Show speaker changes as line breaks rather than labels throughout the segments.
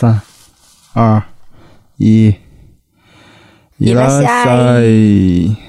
三、二、一，伊拉塞。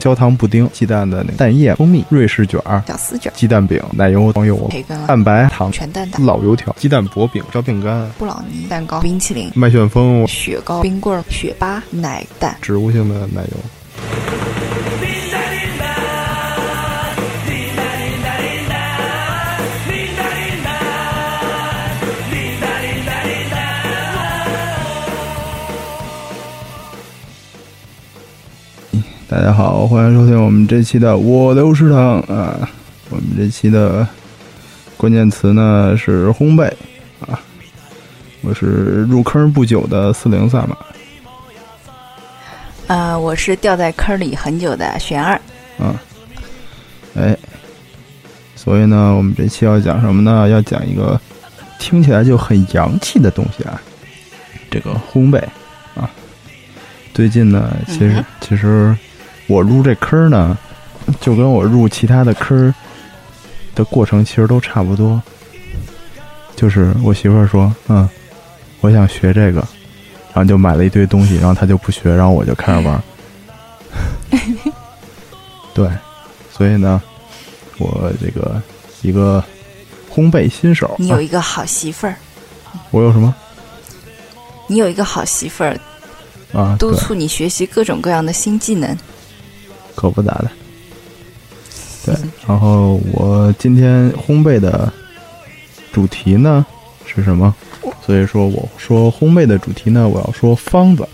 焦糖布丁、鸡蛋的那个蛋液、蜂蜜、瑞士卷儿、
小丝卷、
鸡蛋饼、奶油、黄油、
培根、
蛋白、糖、
全蛋挞、
老油条、鸡蛋薄饼、小饼干、
布朗尼、蛋糕、冰淇淋、
麦旋风、
雪糕、冰棍儿、雪巴、奶蛋。
植物性的奶油。大家好，欢迎收听我们这期的《我流食堂》啊。我们这期的关键词呢是烘焙啊。我是入坑不久的四零萨满
呃，我是掉在坑里很久的玄二。
啊。哎，所以呢，我们这期要讲什么呢？要讲一个听起来就很洋气的东西啊，这个烘焙啊。最近呢，其实、其实我入这坑呢，就跟我入其他的坑的过程其实都差不多。就是我媳妇儿说，嗯，我想学这个，然后就买了一堆东西，然后她就不学，然后我就开始玩儿。对，所以呢，我这个一个烘焙新手，啊
你有一个好媳妇儿，
我有什么
你有一个好媳妇儿，
啊？
督促你学习各种各样的新技能。
可不咋的。对，然后我今天烘焙的主题呢是什么？所以说我说烘焙的主题呢，我要说方子。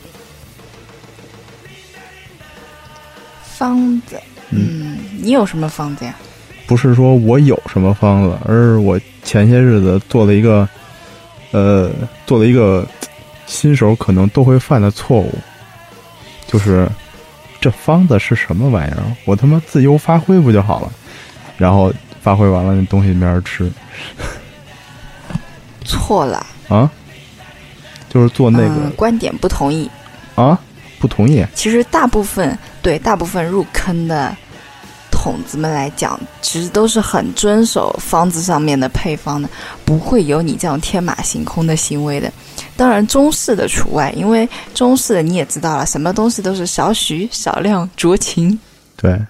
方子，嗯，你有什么方子呀？
不是说我有什么方子，而是我前些日子做了一个，呃，做了一个新手可能都会犯的错误，就是这方子是什么玩意儿？我他妈自由发挥不就好了？然后发挥完了，那东西没人吃
错了，
啊，就是做那个、
嗯，观点不同意。
啊，不同意
其实大部分对大部分入坑的筒子们来讲，其实都是很遵守方子上面的配方的，不会有你这样天马行空的行为的。当然中式的除外，因为中式的你也知道了，什么东西都是少许少量酌情。
对。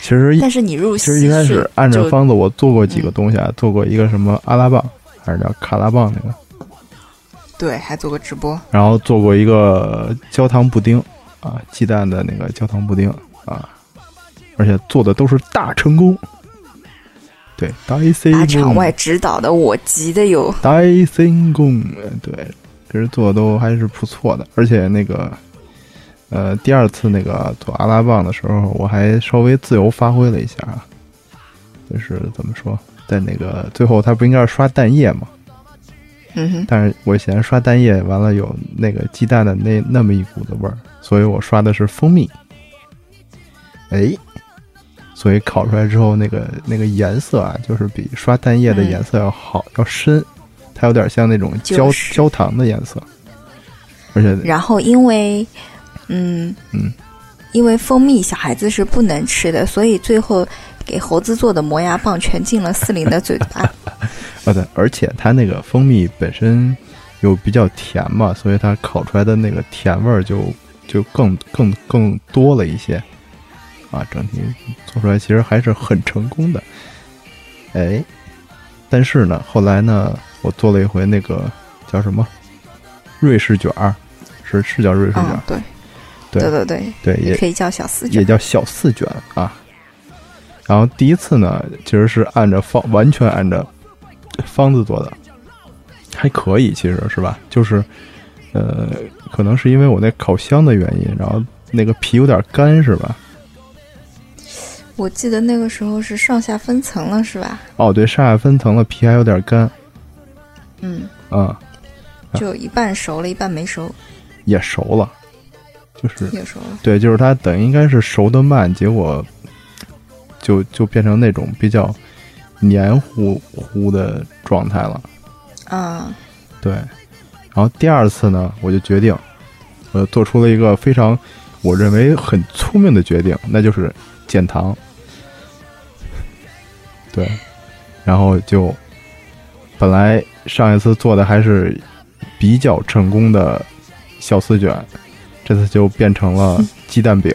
其实
但是你入
其实一开始按照方子，我做过几个东西啊，做过一个什么阿拉棒，还是叫卡拉棒那个。
对，还做过直播。
然后做过一个焦糖布丁啊，鸡蛋的那个焦糖布丁啊，而且做的都是大成功。对，大成
把场，外指导的我急的有，
大成功。呃对，其实做的都还是不错的，而且那个呃，第二次那个做阿拉棒的时候，我还稍微自由发挥了一下啊，就是怎么说，在那个最后，他不应该是刷蛋液吗？但是我嫌刷蛋液完了有那个鸡蛋的那那么一股子味儿，所以我刷的是蜂蜜。哎，所以烤出来之后，那个那个颜色啊，就是比刷蛋液的颜色要好、要深，它有点像那种焦、
就是
焦糖的颜色，而且
然后因为，嗯
嗯，
因为蜂蜜小孩子是不能吃的，所以最后给猴子做的磨牙棒全进了四零的嘴巴。
啊 对，而且它那个蜂蜜本身又比较甜嘛，所以它烤出来的那个甜味儿就就更更更多了一些。啊，整体做出来其实还是很成功的。哎，但是呢，后来呢，我做了一回那个叫什么瑞士卷儿，是是叫瑞士卷
对，
对
对对对，
也
也可以叫小四卷。
也叫小四卷啊。然后第一次呢，其实是按照方完全按照方子做的，还可以，其实是吧？就是呃，可能是因为我那烤箱的原因，然后那个皮有点干，是吧？
我记得那个时候是上下分层了，是吧？
哦，对，上下分层了，皮还有点干，
嗯，
啊、
就一半熟了，一半没熟，
也熟了，就是
也熟了。
对，就是它等于应该是熟的慢，结果就就变成那种比较黏糊糊的状态了。
啊，
对，然后第二次呢，我就决定，我做出了一个非常我认为很聪明的决定，那就是减糖。对，然后就本来上一次做的还是比较成功的小丝卷，这次就变成了 鸡蛋饼。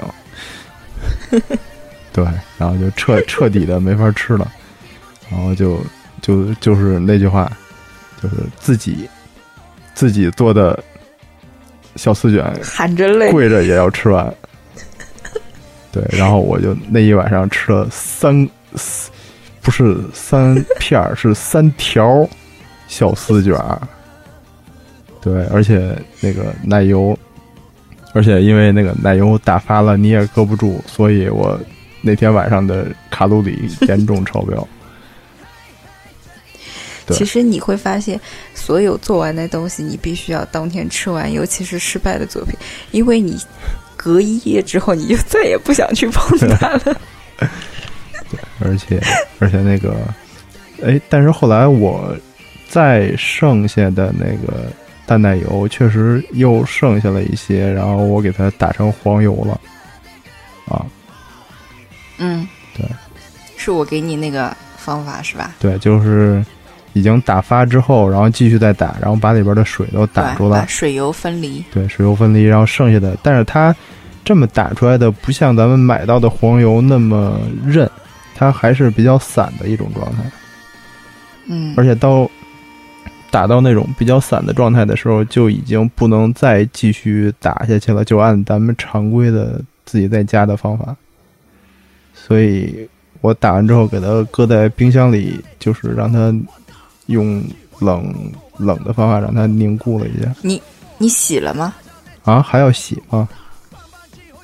对，然后就彻彻底的没法吃了，然后就就就是那句话，就是自己自己做的小四卷，
含着泪，
跪着也要吃完。对，然后我就那一晚上吃了三，四不是三片儿，是三条小丝卷儿。对，而且那个奶油，而且因为那个奶油打发了，你也搁不住，所以我那天晚上的卡路里严重超标。对
其实你会发现，所有做完的东西，你必须要当天吃完，尤其是失败的作品，因为你隔一夜之后，你就再也不想去碰它了。
而且而且那个，哎，但是后来我再剩下的那个淡奶油确实又剩下了一些，然后我给它打成黄油了，啊，
嗯，
对，
是我给你那个方法是吧？
对，就是已经打发之后，然后继续再打，然后把里边的水都打出来，
把水油分离。
对，水油分离，然后剩下的，但是它这么打出来的不像咱们买到的黄油那么韧，它还是比较散的一种状态。
嗯，
而且到打到那种比较散的状态的时候，就已经不能再继续打下去了，就按咱们常规的自己在家的方法。所以我打完之后给它搁在冰箱里，就是让它用冷冷的方法让它凝固了一下。
你你洗了吗？
啊，还要洗吗？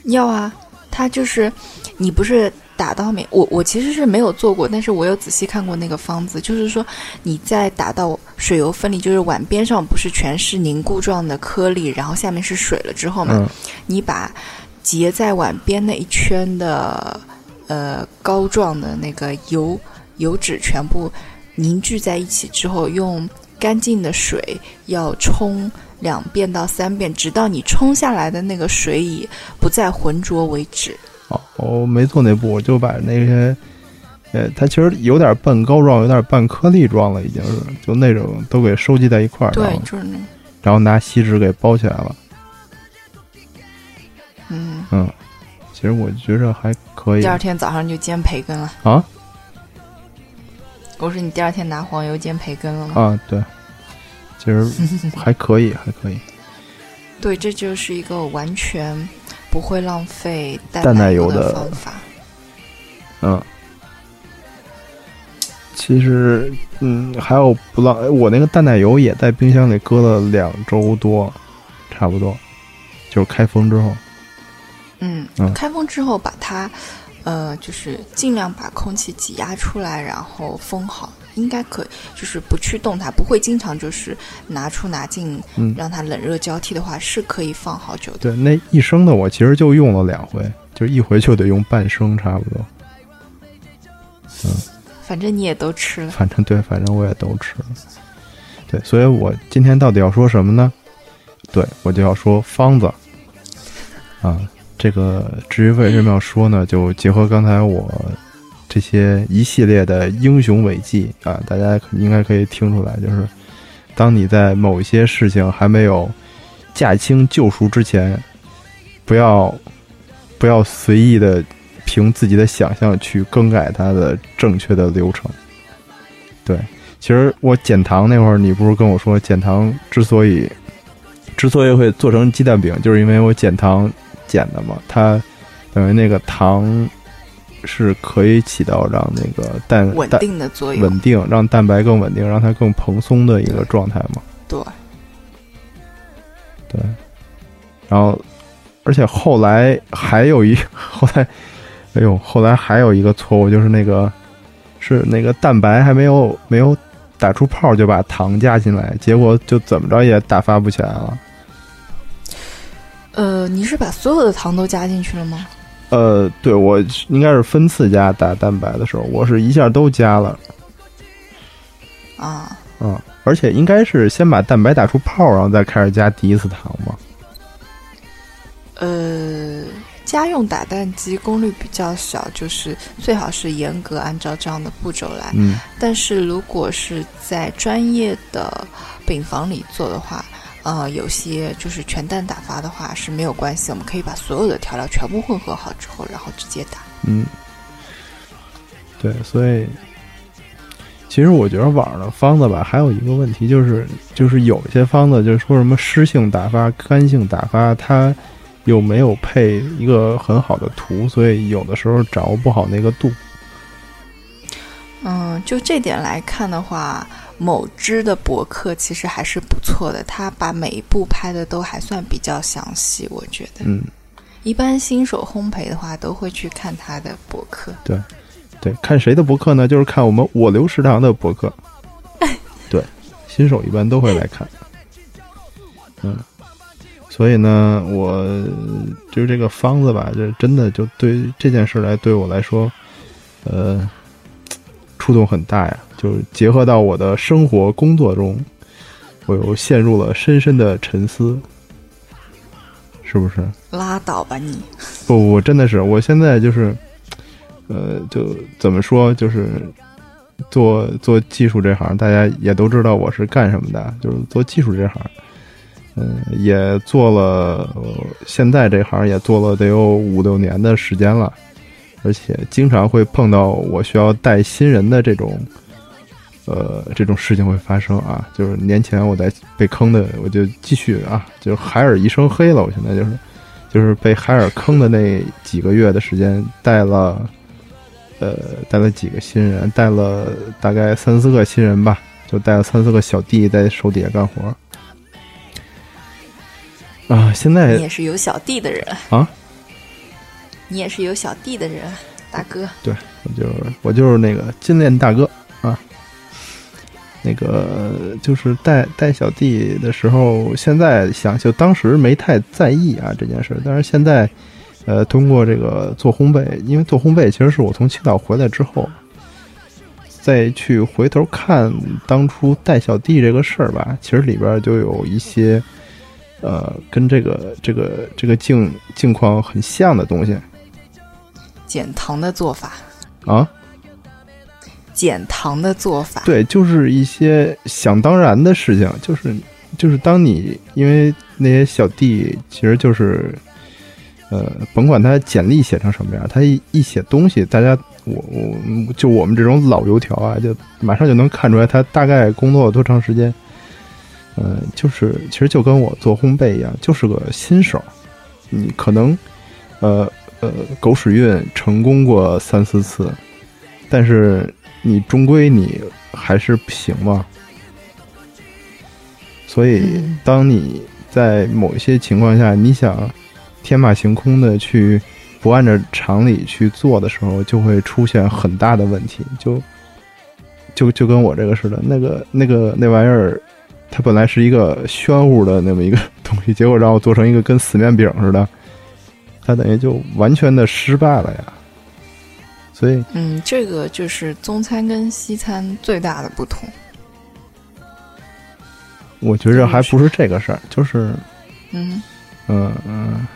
要啊，它就是你不是打到没？我我其实是没有做过，但是我有仔细看过那个方子，就是说你在打到水油分离，就是碗边上不是全是凝固状的颗粒，然后下面是水了之后嘛，
嗯
你把结在碗边那一圈的呃膏状的那个油油脂全部凝聚在一起之后，用干净的水要冲两遍到三遍，直到你冲下来的那个水已不再浑浊为止。
哦，我没做那步，我就把那些，呃，它其实有点半膏状，有点半颗粒状了，已经是，就那种都给收集在一块儿，然
对，就是那，
然后拿锡纸给包起来了。
嗯，
嗯，其实我觉着还可以
第二天早上就煎培根了。
啊
我说你第二天拿黄油煎培根了吗？
啊，对，其实还可以，还可以。
对，这就是一个完全不会浪费
淡奶油的
方法。
嗯，其实嗯，还有不浪，哎我那个淡奶油也在冰箱里搁了两周多，差不多，就是开封之后。
嗯，
嗯
开封之后把它，呃，就是尽量把空气挤压出来，然后封好，应该可以，就是不去动它，不会经常就是拿出拿进，
嗯
让它冷热交替的话，是可以放好久的。
对，那一升的我其实就用了两回，就一回就得用半升，差不多。
嗯反正你也都吃了，
反正对，反正我也都吃了。对，所以我今天到底要说什么呢？对我就要说方子啊。这个至于为什么要说呢？就结合刚才我这些一系列的英雄伟绩啊，大家应该可以听出来，就是当你在某一些事情还没有驾轻就熟之前，不要不要随意的凭自己的想象去更改它的正确的流程。对，其实我减糖那会儿，你不是跟我说减糖之所以之所以会做成鸡蛋饼，就是因为我减糖减的嘛，它等于那个糖是可以起到让那个蛋
稳定的作用。
稳定，让蛋白更稳定，让它更蓬松的一个状态嘛。
对，
对，然后而且后来还有一 后来，哎呦，后来还有一个错误，就是那个是那个蛋白还没有没有打出泡就把糖加进来，结果就怎么着也打发不起来了。
呃，你是把所有的糖都加进去了吗？
呃，对我应该是分次加打蛋白的时候，我是一下都加了，
啊，
嗯，而且应该是先把蛋白打出泡，然后再开始加第一次糖嘛。
呃，家用打蛋机功率比较小，就是最好是严格按照这样的步骤来。
嗯，
但是如果是在专业的饼房里做的话，呃，有些就是全蛋打发的话是没有关系，我们可以把所有的调料全部混合好之后，然后直接打。
嗯，对，所以其实我觉得网上的方子吧，还有一个问题就是，就是有一些方子就是说什么湿性打发、干性打发，它又没有配一个很好的图，所以有的时候掌握不好那个度。
嗯，就这点来看的话，某知的博客其实还是不错的，他把每一步拍的都还算比较详细，我觉得。
嗯，
一般新手烘焙的话，都会去看他的博客。
对，对看谁的博客呢？就是看我们我留食堂的博客。对，新手一般都会来看。嗯，所以呢，我就是这个方子吧，这真的就对这件事来对我来说，呃，触动很大呀。就是结合到我的生活工作中，我又陷入了深深的沉思，是不是？
拉倒吧你！
不不，真的是，我现在就是，呃，就怎么说，就是做做技术这行，大家也都知道我是干什么的，就是做技术这行，嗯、也做了、呃现在这行也做了得有五六年的时间了，而且经常会碰到我需要带新人的这种。呃，这种事情会发生啊！就是年前我在被坑的，我就继续啊，就是海尔一身黑了。我现在就是，就是被海尔坑的那几个月的时间，带了，呃，带了几个新人，带了大概三四个新人吧，就带了三四个小弟在手底下干活。啊，现在
你也是有小弟的人
啊，
你也是有小弟的人，大哥。
对我就是我就是那个金链大哥啊，那个就是带带小弟的时候，现在想就当时没太在意啊这件事，但是现在，呃，通过这个做烘焙，因为做烘焙其实是我从青岛回来之后，再去回头看当初带小弟这个事儿吧，其实里边就有一些，呃，跟这个这个这个境境况很像的东西。
减糖的做法，
啊。
减糖的做法。
对，就是一些想当然的事情，就是就是当你因为那些小弟其实就是，呃，甭管他简历写成什么样，他一一写东西，大家我我就我们这种老油条啊，就马上就能看出来他大概工作了多长时间。呃，就是其实就跟我做烘焙一样，就是个新手，你可能呃呃狗屎运成功过三四次，但是你终归你还是不行嘛。所以
嗯，
当你在某一些情况下，你想天马行空的去不按照常理去做的时候，就会出现很大的问题。就就就跟我这个似的，那个那个那玩意儿，它本来是一个宣乎的那么一个 东西，结果让我做成一个跟死面饼似的，它等于就完全的失败了呀。所以，
嗯，这个就是中餐跟西餐最大的不同。
我觉着还不是这个事儿，就是，
嗯，
嗯嗯，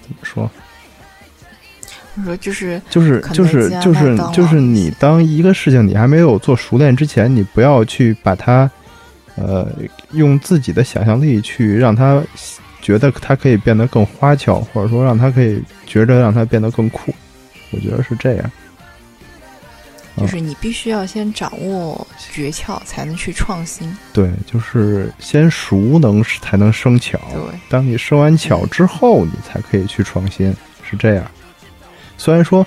怎么说？
我说就是
就是就是就是就是你当一个事情你还没有做熟练之前，你不要去把它，呃，用自己的想象力去让它觉得它可以变得更花俏，或者说让它可以觉着让它变得更酷。我觉得是这样。
就是你必须要先掌握诀窍，才能去创新。
对，就是先熟能才能生巧。
对，
当你生完巧之后，你才可以去创新，是这样。虽然说，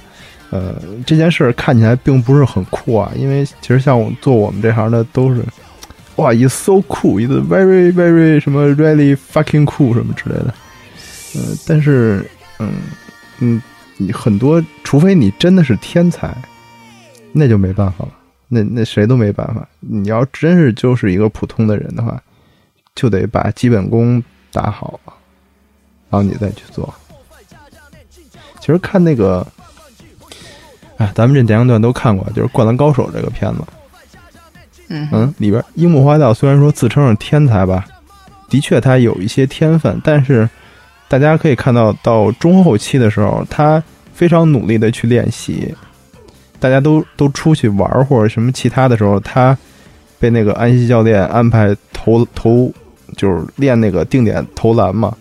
呃，这件事看起来并不是很酷啊，因为其实像我做我们这行的都是，哇，it's so cool，it's very very 什么 really fucking cool 什么之类的，呃，但是，嗯嗯，你很多，除非你真的是天才，那就没办法了，那那谁都没办法。你要真是就是一个普通的人的话，就得把基本功打好，然后你再去做。其实看那个。哎，咱们这年龄段都看过，就是《灌篮高手》这个片子。
嗯
嗯，里边樱木花道虽然说自称是天才吧，的确他有一些天分，但是大家可以看到，到中后期的时候，他非常努力的去练习。大家都都出去玩或者什么其他的时候，他被那个安西教练安排投投，就是练那个定点投篮嘛，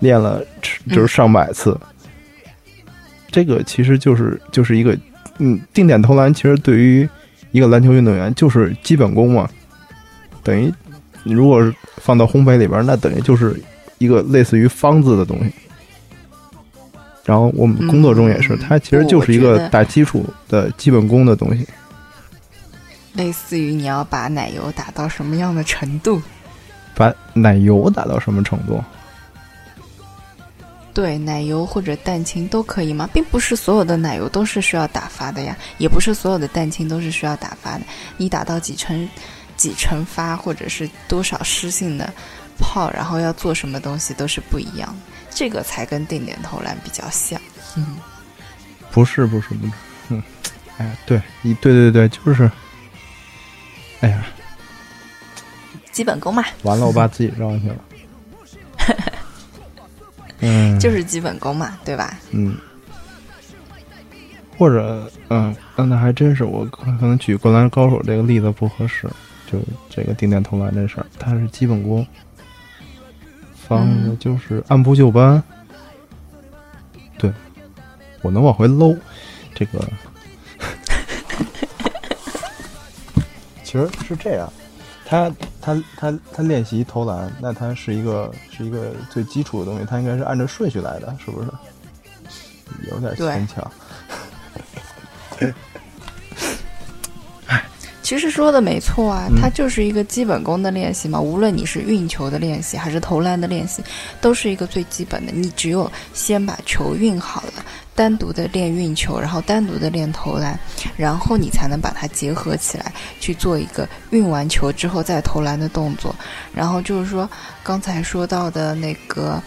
练了就是上百次。这个其实就是就是一个，嗯，定点投篮其实对于一个篮球运动员就是基本功嘛，等于你如果是放到烘焙里边，那等于就是一个类似于方子的东西。然后我们工作中也是，它其实就是一个打基础的基本功的东西。
类似于你要把奶油打到什么样的程度？
把奶油打到什么程度？
对，奶油或者蛋清都可以吗？并不是所有的奶油都是需要打发的呀，也不是所有的蛋清都是需要打发的。你打到几成几成发，或者是多少湿性的泡，然后要做什么东西都是不一样。这个才跟定点投篮比较像。嗯，
不是，不是，不是。嗯，哎，对，一对对对，就是，哎呀，
基本功嘛。
完了，我把自己绕进去了。嗯，
就是基本功嘛，对吧？
嗯，或者，嗯，那还真是，我可能举《灌篮高手》这个例子不合适，就这个定点投篮这事儿，它是基本功，方子就是按部就班。对，我能往回搂，这个，其实是这样。他他他他练习投篮，那他是一个是一个最基础的东西，他应该是按照顺序来的，是不是？有点牵强。
其实说的没错啊，它就是一个基本功的练习嘛。无论你是运球的练习还是投篮的练习，都是一个最基本的。你只有先把球运好了。单独的练运球，然后单独的练投篮，然后你才能把它结合起来去做一个运完球之后再投篮的动作。然后就是说，刚才说到的那个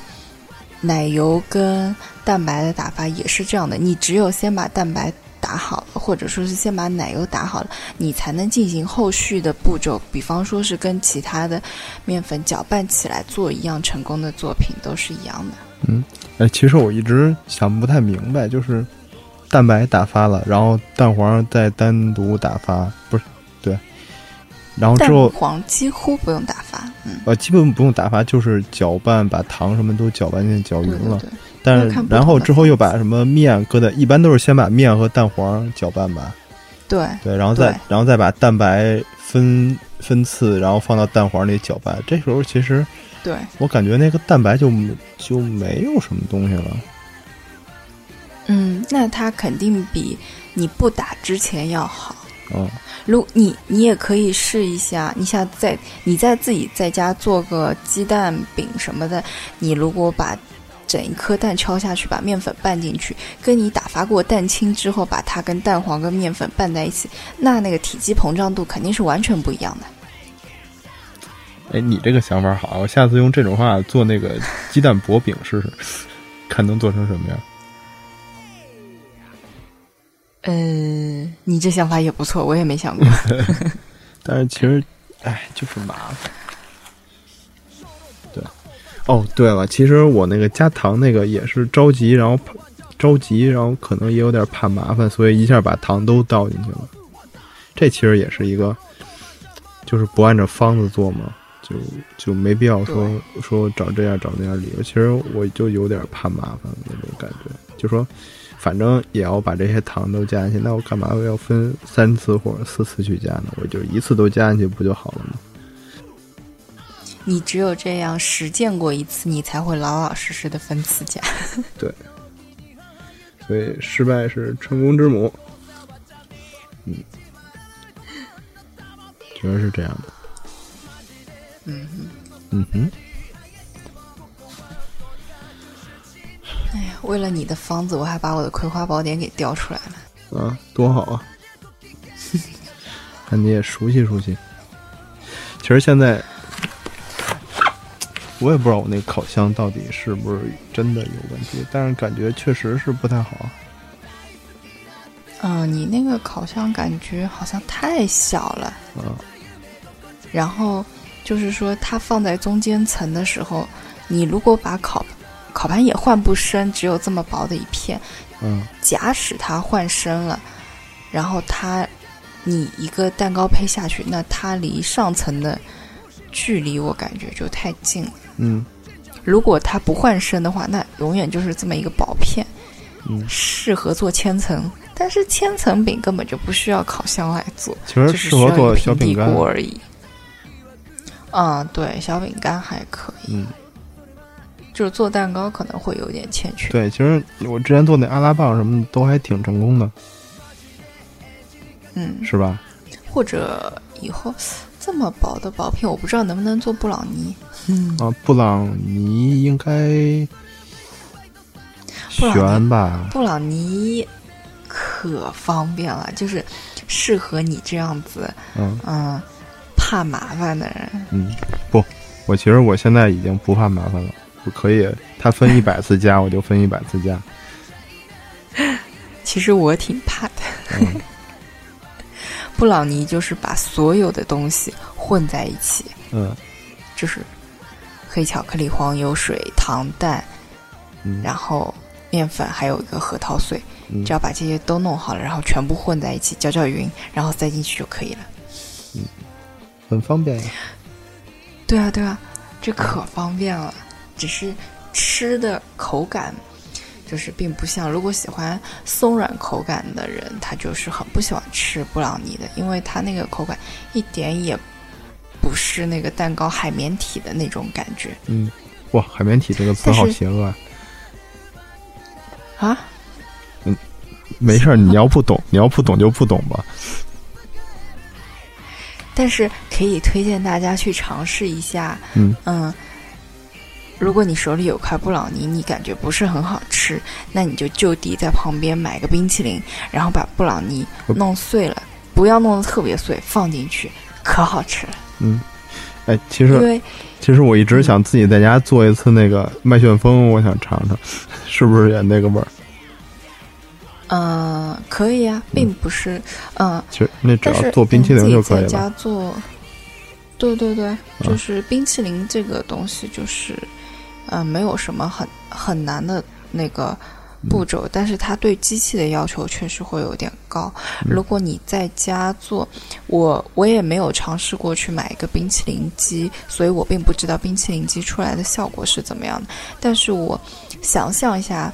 奶油跟蛋白的打发也是这样的，你只有先把蛋白打好了，或者说是先把奶油打好了，你才能进行后续的步骤。比方说是跟其他的面粉搅拌起来做一样成功的作品，都是一样的。
嗯。哎，其实我一直想不太明白，就是蛋白打发了，然后蛋黄再单独打发，不是对，然后之后
蛋黄几乎不用打发，嗯，
呃，基本不用打发，就是搅拌，把糖什么都搅拌进搅匀了。但是然后之后又把什么面搁在，一般都是先把面和蛋黄搅拌吧。
对
对，然后再然后再把蛋白分分次，然后放到蛋黄里搅拌。这时候其实。
对
我感觉那个蛋白就就没有什么东西了。
嗯，那它肯定比你不打之前要好。
嗯，
如你你也可以试一下，你想在你在自己在家做个鸡蛋饼什么的，你如果把整一颗蛋敲下去，把面粉拌进去，跟你打发过蛋清之后把它跟蛋黄跟面粉拌在一起，那那个体积膨胀度肯定是完全不一样的。
哎，你这个想法好，我下次用这种方法做那个鸡蛋薄饼试试，看能做成什么样。
呃，你这想法也不错，我也没想过。
但是其实，哎，就是麻烦。对，哦，对了，其实我那个加糖那个也是着急，然后着急，然后可能也有点怕麻烦，所以一下把糖都倒进去了。这其实也是一个，就是不按照方子做嘛。就就没必要说说找这样找那样理由，其实我就有点怕麻烦那种感觉，就说反正也要把这些糖都加进去，那我干嘛要分三次或者四次去加呢？我就一次都加进去不就好了吗？
你只有这样实践过一次，你才会老老实实的分次加。
对，所以失败是成功之母。嗯，确实是这样的。
嗯哼，
嗯哼，
哎呀，为了你的方子，我还把我的《葵花宝典》给调出来了。
啊，多好啊！看你也熟悉熟悉。其实现在我也不知道我那烤箱到底是不是真的有问题，但是感觉确实是不太好。
嗯，你那个烤箱感觉好像太小了，
嗯，
然后就是说它放在中间层的时候，你如果把烤烤盘也换不深，只有这么薄的一片，
嗯
假使它换深了，然后它你一个蛋糕胚下去，那它离上层的距离我感觉就太近了。
嗯
如果它不换身的话，那永远就是这么一个薄片，
嗯，
适合做千层。但是千层饼根本就不需要烤箱来做，
其实适合做小饼干。
锅而已。嗯，对，小饼干还可以，
嗯，
就是做蛋糕可能会有点欠缺。
对，其实我之前做那阿拉棒什么的都还挺成功的，
嗯，
是吧？
或者以后这么薄的薄片，我不知道能不能做布朗尼。嗯，
啊，布朗尼应该悬吧？
布朗尼可方便了，就是适合你这样子，
嗯
嗯，怕麻烦的人。
嗯，不，我其实我现在已经不怕麻烦了，我可以，他分 一百次加，我就分一百次加。
其实我挺怕的。
嗯
布朗尼就是把所有的东西混在一起，
嗯
就是黑巧克力、黄油水、糖蛋，
嗯，
然后面粉，还有一个核桃碎。
嗯
只要把这些都弄好了，然后全部混在一起，搅搅匀，然后塞进去就可以了。
嗯很方便呀。
对啊，对啊，这可方便了。只是吃的口感，就是并不像如果喜欢松软口感的人，他就是很不喜欢吃布朗尼的，因为它那个口感一点也不是那个蛋糕海绵体的那种感觉
嗯，哇，海绵体这个词好邪恶啊！
啊。
嗯没事儿，你要不懂，你要不懂就不懂吧。
但是可以推荐大家去尝试一下，
嗯
嗯，如果你手里有块布朗尼，你感觉不是很好吃，那你就就地在旁边买个冰淇淋，然后把布朗尼弄碎了，不要弄得特别碎，放进去，可好吃了。
嗯，哎，其
因
实
为
其实我一直想自己在家做一次那个麦旋风，我想尝尝，是不是也那个味儿？
嗯、可以啊，并不是，嗯、
其实那只要做冰淇淋就可以
了在。家做，对对对，就是冰淇淋这个东西，就是，嗯、没有什么很很难的那个步骤，但是它对机器的要求确实会有点高。如果你在家做，我我也没有尝试过去买一个冰淇淋机，所以我并不知道冰淇淋机出来的效果是怎么样的。但是我想象一下，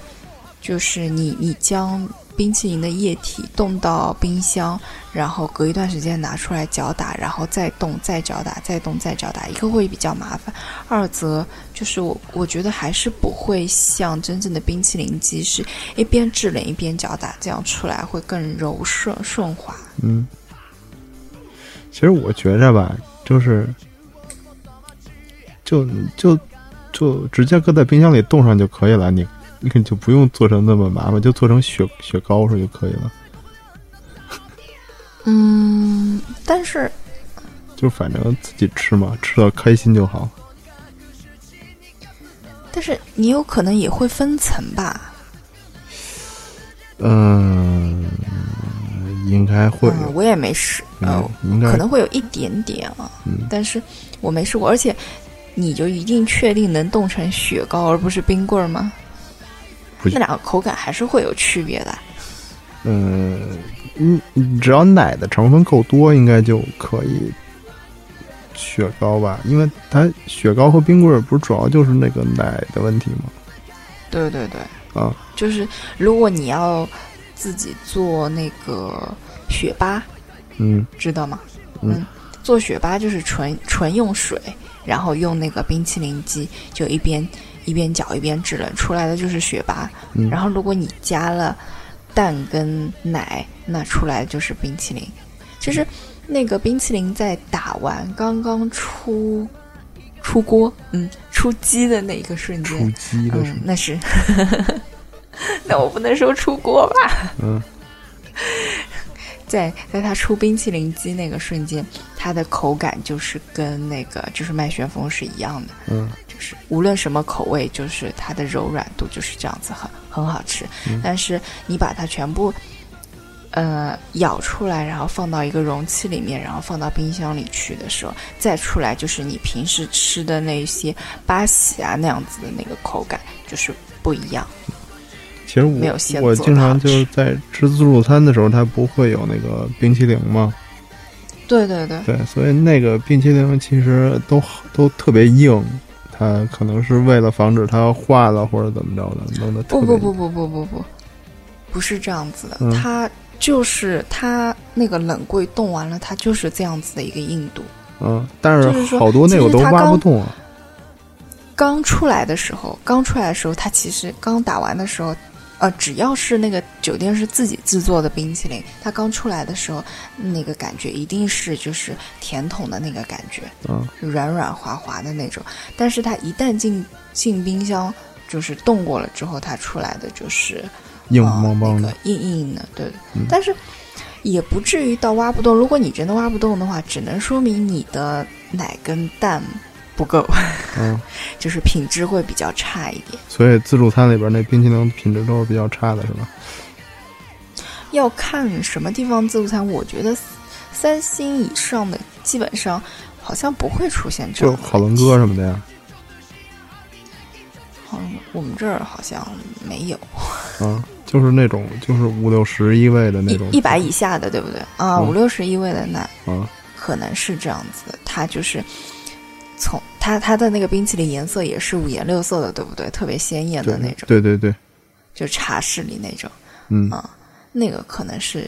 就是你你将冰淇淋的液体冻到冰箱，然后隔一段时间拿出来搅打，然后再冻再搅打，再冻再搅打，一个会比较麻烦，二则就是我我觉得还是不会像真正的冰淇淋机是一边制冷一边搅打，这样出来会更柔顺顺滑。
嗯，其实我觉着吧，就是就就就直接搁在冰箱里冻上就可以了，你你就不用做成那么麻烦，就做成雪雪糕似的就可以了。
嗯，但是
就反正自己吃嘛，吃到开心就好。
但是你有可能也会分层吧？
嗯，应该会有，
嗯，我也没试，呃，
嗯，应该
可能会有一点点啊，
嗯
但是我没试过，而且你就一定确定能冻成雪糕而不是冰棍儿吗？
不
那两个口感还是会有区别的。
嗯，嗯，只要奶的成分够多，应该就可以雪糕吧？因为它雪糕和冰棍儿不是主要就是那个奶的问题吗？
对对对，
啊，
就是如果你要自己做那个雪巴，
嗯
知道吗？
嗯
做雪巴就是纯纯用水，然后用那个冰淇淋机，就一边一边搅一边制冷，出来的就是雪巴。
嗯
然后如果你加了蛋跟奶，那出来的就是冰淇淋。其实那个冰淇淋在打完刚刚出出锅，嗯，出鸡的那一个瞬
出
间，
鸡的是
嗯，那是，那我不能说出锅吧？
嗯。
在在它出冰淇淋机那个瞬间，它的口感就是跟那个就是麦旋风是一样的，
嗯。
就是无论什么口味，就是它的柔软度就是这样子，很很好吃。
嗯。
但是你把它全部呃舀出来，然后放到一个容器里面，然后放到冰箱里去的时候，再出来就是你平时吃的那些八喜啊那样子的那个口感，就是不一样。
其实
没有
我我经常就是在吃自助餐的时候，它不会有那个冰淇淋吗？
对对对，
对，所以那个冰淇淋其实都都特别硬，它可能是为了防止它化了或者怎么着的，弄得
不不不不不不不，不是这样子的，
嗯
它就是它那个冷柜冻完了，它就是这样子的一个硬度。
嗯，但
就是说
好多那个都挖不动啊。
刚出来的时候，刚出来的时候，它其实刚打完的时候，呃，只要是那个酒店是自己制作的冰淇淋，它刚出来的时候，那个感觉一定是就是甜筒的那个感觉，
嗯
软软滑滑的那种。但是它一旦进进冰箱，就是冻过了之后，它出来的就是
硬
呃
邦邦的
那个，硬硬的，对。
嗯
但是也不至于到挖不动。如果你真的挖不动的话，只能说明你的奶跟蛋不够，
嗯，
就是品质会比较差一点。
所以自助餐里边那冰淇淋品质都是比较差的，是吧？
要看什么地方自助餐，我觉得三星以上的基本上好像不会出现这
就
样的
好伦哥什么的呀，
好，我们这儿好像没有
嗯，就是那种就是五六十一位的那种。
一一百以下的，对不对？啊，
嗯。
五六十一位的那
啊，
可能是这样子，它就是从它它的那个冰淇淋颜色也是五颜六色的，对不对？特别鲜艳的那种，
对对对，
就茶室里那种，
嗯。
啊那个可能是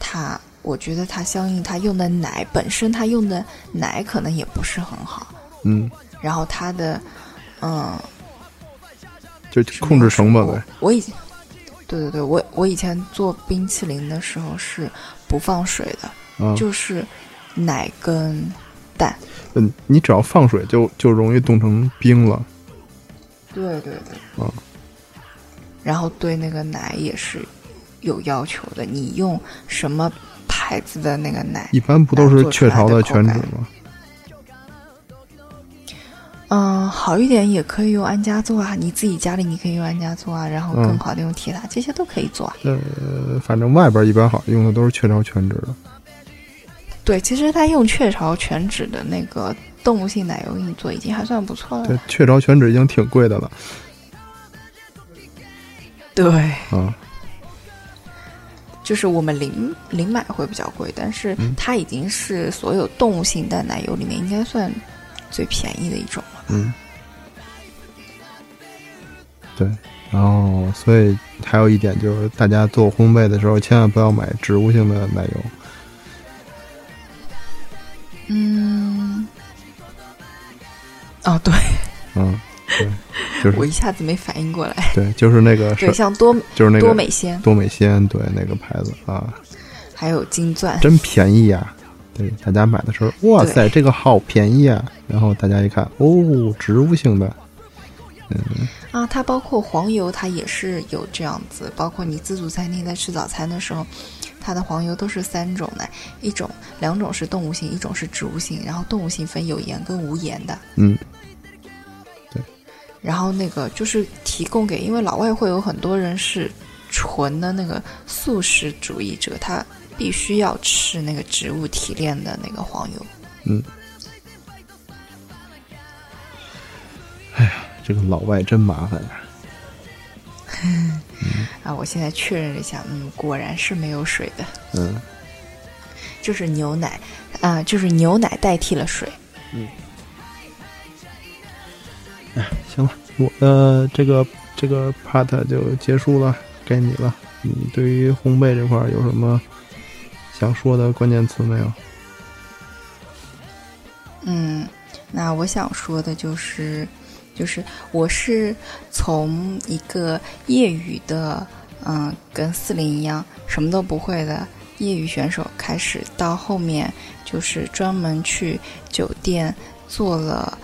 它，我觉得它相应它用的奶本身，它用的奶可能也不是很好，
嗯，
然后它的嗯，
就控制成本呗。
我以前，对对对，我我以前做冰淇淋的时候是不放水的，
啊，
就是奶跟蛋。
嗯，你只要放水就就容易冻成冰了。
对对对。
啊。
然后对那个奶也是有要求的，你用什么牌子的那个奶？
一般不都是雀巢的全脂吗？
嗯，好一点也可以用安佳做啊，你自己家里你可以用安佳做啊，然后更
嗯
好的用铁塔，这些都可以做啊。
呃，反正外边一般好用的都是雀巢全脂的。
对，其实他用雀巢全脂的那个动物性奶油给你做，已经还算不错了。
对，雀巢全脂已经挺贵的了
对，
啊。
就是我们零零买会比较贵，但是
嗯
它已经是所有动物性淡奶油里面应该算最便宜的一种了。
嗯，对，然后所以还有一点就是，大家做烘焙的时候千万不要买植物性的奶油。
嗯，哦，对。
嗯，对，就是
我一下子没反应过来。
对，就是那个
对，
是
像多
就是那个
多美鲜，
多美鲜，对那个牌子啊，
还有金钻，
真便宜呀、对，大家买的时候，哇塞，这个好便宜啊！然后大家一看，哦，植物性的，嗯
啊，它包括黄油，它也是有这样子。包括你自助餐厅在吃早餐的时候，它的黄油都是三种的，一种、两种是动物性，一种是植物性。然后动物性分有盐跟无盐的。
嗯，
然后那个就是提供给，因为老外会有很多人是纯的那个素食主义者，他必须要吃那个植物提炼的那个黄油。嗯。
哎呀这个老外真麻烦呀、
啊，我现在确认了一下，嗯，果然是没有水的，
嗯，
就是牛奶，啊、就是牛奶代替了水。
嗯行了，我的这个这个 part 就结束了，该你了。你对于烘焙这块儿有什么想说的关键词没有？
嗯，那我想说的就是，就是我是从一个业余的，嗯，跟四零一样什么都不会的业余选手开始，到后面就是专门去酒店做了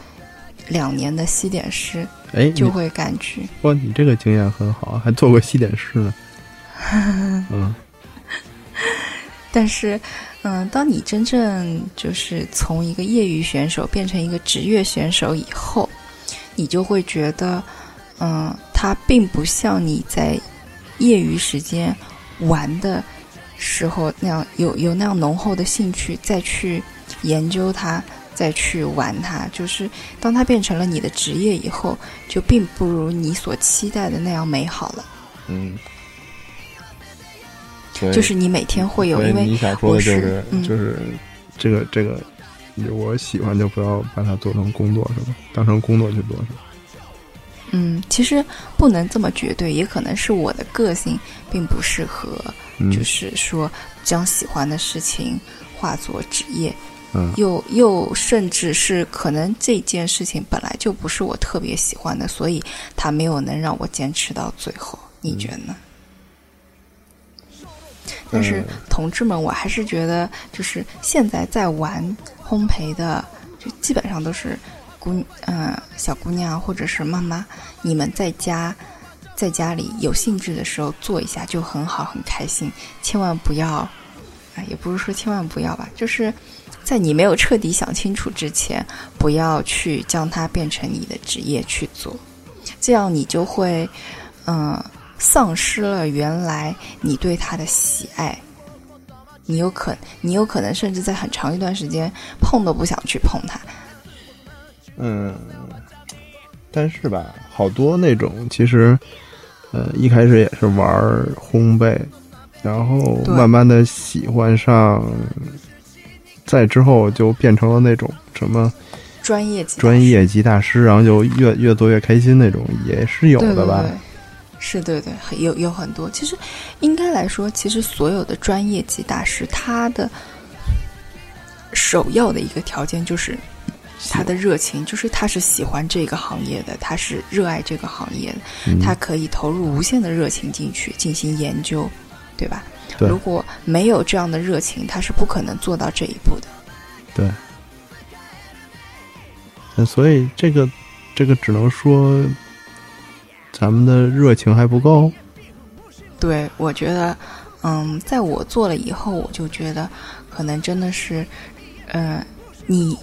两年的西点师，
哎，
就会感觉，
哇，你这个经验很好，还做过西点师呢。嗯
但是，嗯，当你真正就是从一个业余选手变成一个职业选手以后，你就会觉得，嗯，它并不像你在业余时间玩的时候那样有有那样浓厚的兴趣再去研究它，再去玩它。就是当它变成了你的职业以后，就并不如你所期待的那样美好了。
嗯，
就是你每天会有，因为
你想说的
我
就是
嗯
就是这个这个，我喜欢就不要把它做成工作，是吧？当成工作去做，是吧？
嗯，其实不能这么绝对，也可能是我的个性并不适合，
嗯
就是说将喜欢的事情化作职业，
嗯
又又甚至是可能这件事情本来就不是我特别喜欢的，所以它没有能让我坚持到最后。你觉得呢？但是
嗯。
同志们，我还是觉得，就是现在在玩烘焙的，就基本上都是姑嗯、小姑娘或者是妈妈，你们在家在家里有兴致的时候做一下就很好，很开心，千万不要，啊，也不是说千万不要吧，就是在你没有彻底想清楚之前，不要去将它变成你的职业去做，这样你就会，嗯、丧失了原来你对他的喜爱。你有可，你有可能甚至在很长一段时间碰都不想去碰它。
嗯，但是吧，好多那种其实，呃，一开始也是玩烘焙，然后慢慢的喜欢上，再之后就变成了那种什么
专业级
专业级大师，然后就越越做越开心那种，也是有的吧？
对对，是对对，很有有很多。其实应该来说，其实所有的专业级大师，他的首要的一个条件就是他的热情，就是他是喜欢这个行业的，他是热爱这个行业的，
嗯
他可以投入无限的热情进去进行研究，对吧？
对
如果没有这样的热情，他是不可能做到这一步的。
对。嗯所以这个这个只能说咱们的热情还不够。
对，我觉得，嗯，在我做了以后，我就觉得，可能真的是，呃，你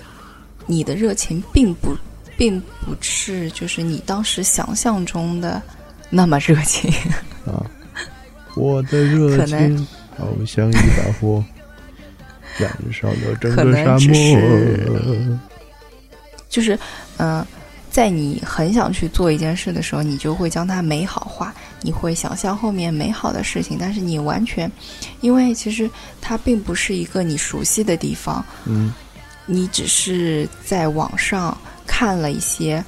你的热情并不并不是就是你当时想象中的那么热情。
啊，我的热情好像一把火，燃烧了整个沙漠。
就是，嗯、在你很想去做一件事的时候，你就会将它美好化，你会想象后面美好的事情，但是你完全，因为其实它并不是一个你熟悉的地方，
嗯。
你只是在网上看了一些，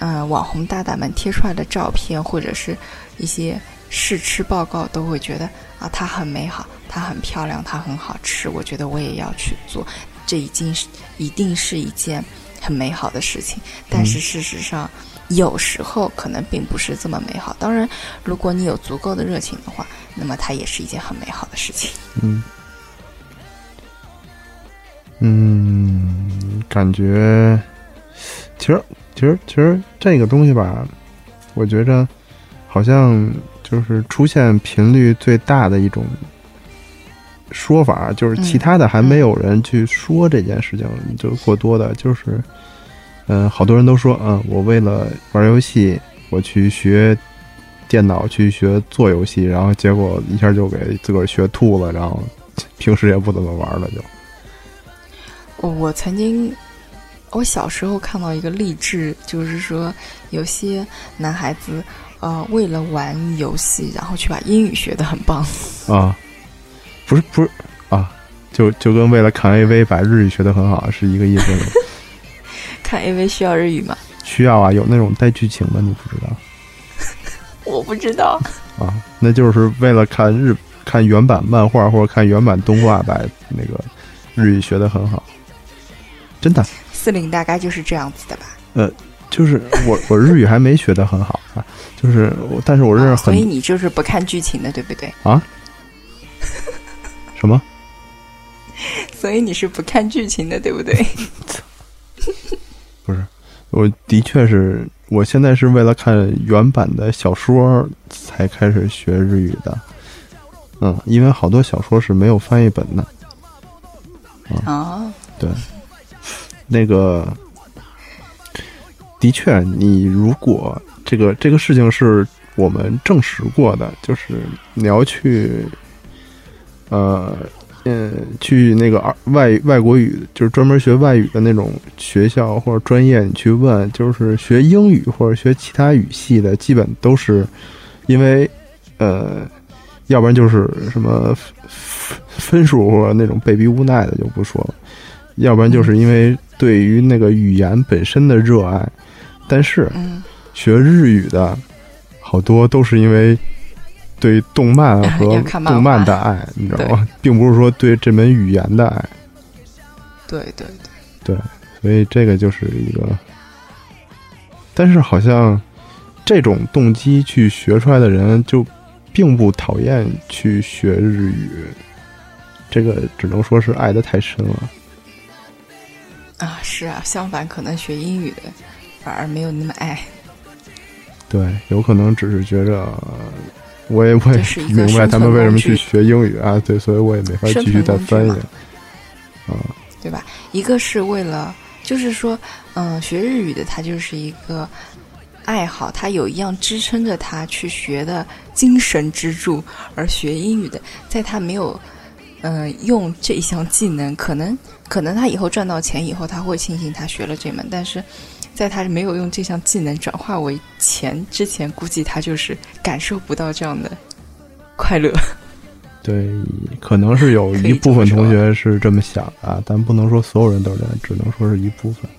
嗯、网红大大们贴出来的照片，或者是一些试吃报告，都会觉得啊，它很美好，它很漂亮，它很好吃，我觉得我也要去做，这已经是一定是一件很美好的事情。但是事实上，有时候可能并不是这么美好。当然，如果你有足够的热情的话，那么它也是一件很美好的事情。
嗯嗯，感觉其实其实其实这个东西吧，我觉着好像就是出现频率最大的一种说法，就是其他的还没有人去说这件事情，就过多的，就是嗯、好多人都说，嗯，我为了玩游戏，我去学电脑，去学做游戏，然后结果一下就给自个儿学吐了，然后平时也不怎么玩了，就。
我我曾经，我小时候看到一个励志，就是说有些男孩子，呃，为了玩游戏，然后去把英语学得很棒。
啊，不是不是啊，就就跟为了看 AV 把日语学得很好是一个意思吗？
看 AV 需要日语吗？
需要啊，有那种带剧情的，你不知道
我不知道。
啊？那就是为了看日看原版漫画或者看原版动画，把那个日语学得很好，真的。
四零大概就是这样子的吧？
呃就是我我日语还没学得很好啊，就是我，但是我认识
啊所以你就是不看剧情的，对不对？
啊，什么？
所以你是不看剧情的，对不对？
不是，我的确是我现在是为了看原版的小说才开始学日语的。嗯，因为好多小说是没有翻译本的。
啊，
对，那个的确，你如果这个这个事情是我们证实过的，就是你要去，呃，嗯，去那个二外外国语，就是专门学外语的那种学校或者专业，你去问，就是学英语或者学其他语系的，基本都是因为，呃，要不然就是什么分分数或者那种被逼无奈的就不说了，要不然就是因为对于那个语言本身的热爱，但是
嗯，
学日语的好多都是因为对动漫和 动漫的爱，你知道吗？并不是说对这门语言的爱，
对对对，
所以这个就是一个。但是好像这种动机去学出来的人，就并不讨厌去学日语，这个只能说是爱的太深了。
啊，是啊，相反，可能学英语的反而没有那么爱，
对，有可能只是觉着，我也我也明白他们为什么去
生
学英语啊，对，所以我也没法继续再翻译
生存工具对吧？一个是为了，就是说，嗯，学日语的他就是一个爱好，他有一样支撑着他去学的精神支柱，而学英语的，在他没有，嗯、用这一项技能，可能可能他以后赚到钱以后，他会庆幸他学了这门，但是。在他没有用这项技能转化为钱之前，估计他就是感受不到这样的快乐。
对，可能是有一部分同学是这么想的啊，但不能说所有人都这样，只能说是一部分。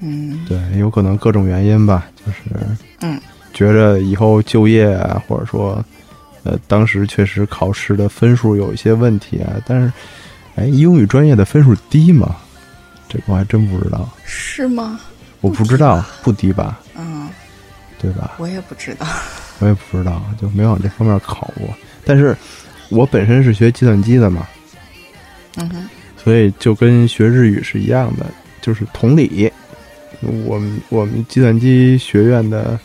嗯
对，有可能各种原因吧，就是
嗯，
觉着以后就业啊，或者说，呃，当时确实考试的分数有一些问题啊，但是，哎，英语专业的分数低吗？这个我还真不知道，
是吗？
我不知道，不低吧？
嗯，
对吧？
我也不知道。
我也不知道，就没往这方面考过。但是我本身是学计算机的嘛，
嗯哼，
所以就跟学日语是一样的，就是同理。我们我们计算机学院的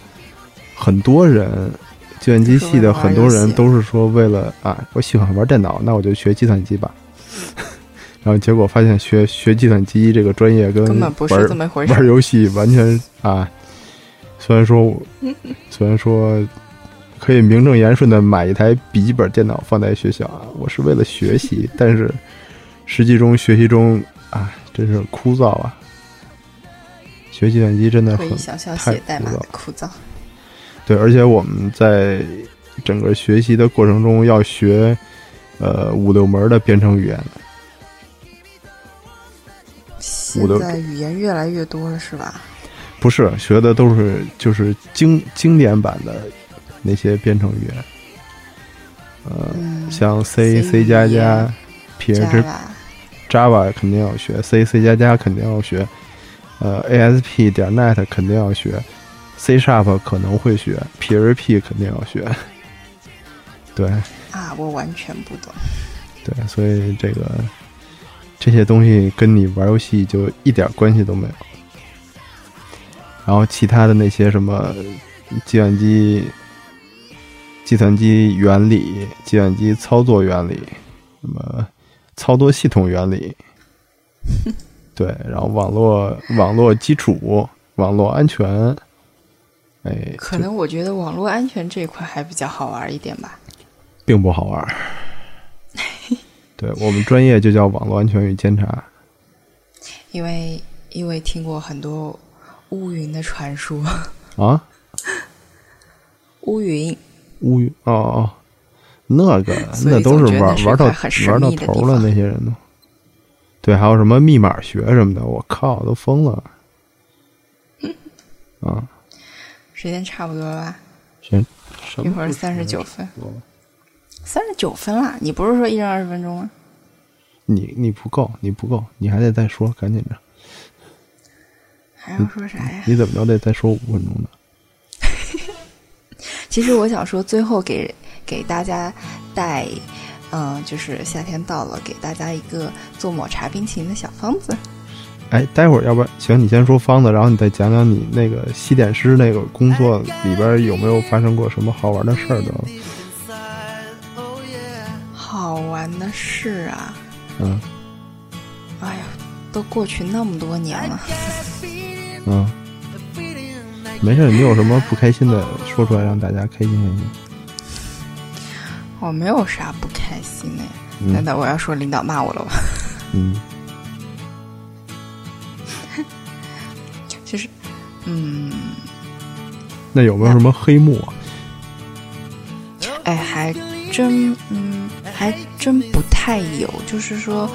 很多人，计算机系的很多人都是说为了啊，我喜欢玩电脑，那我就学计算机吧。然后结果发现学学计算机这个专业跟
根本不是
玩
这么回事
玩游戏完全啊，虽然说虽然说可以名正言顺的买一台笔记本电脑放在学校啊，我是为了学习，但是实际中学习中啊，真是枯燥啊。学计算机真的很
可以想象
太
写代码的枯燥。
对，而且我们在整个学习的过程中要学呃五六门的编程语言，
现
的
在语言越来越多了，是吧？
不是学的都是就是经经典版的那些编程语言，呃，
嗯，
像 C、
C
加加、PHP、
Java
Java 肯定要学，C、C 加加肯定要学，呃，ASP 点 NET 肯定要学，C Sharp 可能会学，PHP 肯定要学。对
啊，我完全不懂。
对，所以这个这些东西跟你玩游戏就一点关系都没有。然后其他的那些什么计算机、计算机原理、计算机操作原理、什么操作系统原理，对，然后网络网络基础、网络安全，哎，
可能我觉得网络安全这一块还比较好玩一点吧。
并不好玩儿。对我们专业就叫网络安全与监察。
因为因为听过很多乌云的传说，
啊，
乌云
乌云哦哦，那个那都是玩玩到玩到头了那些人呢。对，还有什么密码学什么的，我靠，都疯了。啊，
时间差不多了吧？
行，
一会儿三十九分，
说
三十九分啦！你不是说一人二十分钟吗？
你你不够，你不够，你还得再说，赶紧着。
还要说啥呀？
你怎么着得再说五分钟呢？
其实我想说，最后给给大家带，嗯、就是夏天到了，给大家一个做抹茶冰淇淋的小方子。
哎，待会儿要不然行，你先说方子，然后你再讲讲你那个西点师那个工作里边有没有发生过什么好玩的事儿的.
Oh
的事啊，
嗯
哎呀，都过去那么多年了。
嗯没事，你有什么不开心的说出来，让大家开心开心。
我没有啥不开心的。
嗯
难道我要说领导骂我了吧？
嗯
其实，嗯，
那有没有什么黑幕啊？
哎，还真，嗯，还真不太有。就是说，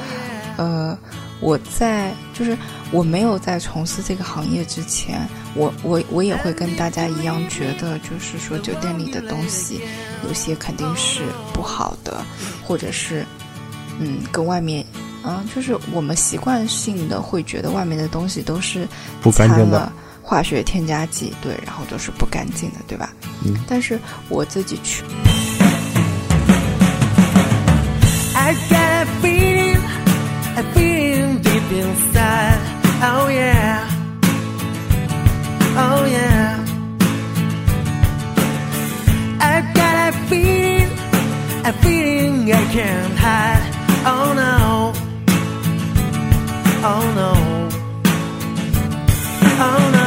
呃，我在，就是我没有在从事这个行业之前，我我我也会跟大家一样觉得，就是说酒店里的东西有些肯定是不好的，或者是，嗯，跟外面。嗯，就是我们习惯性的会觉得外面的东西都是
不干净的
化学添加剂，对，然后都是不干净的，对吧？
嗯
但是我自己去
I got a feeling, a feeling deep inside. Oh yeah, oh yeah. I got a feeling, a feeling I can't hide. Oh no, oh no, oh no.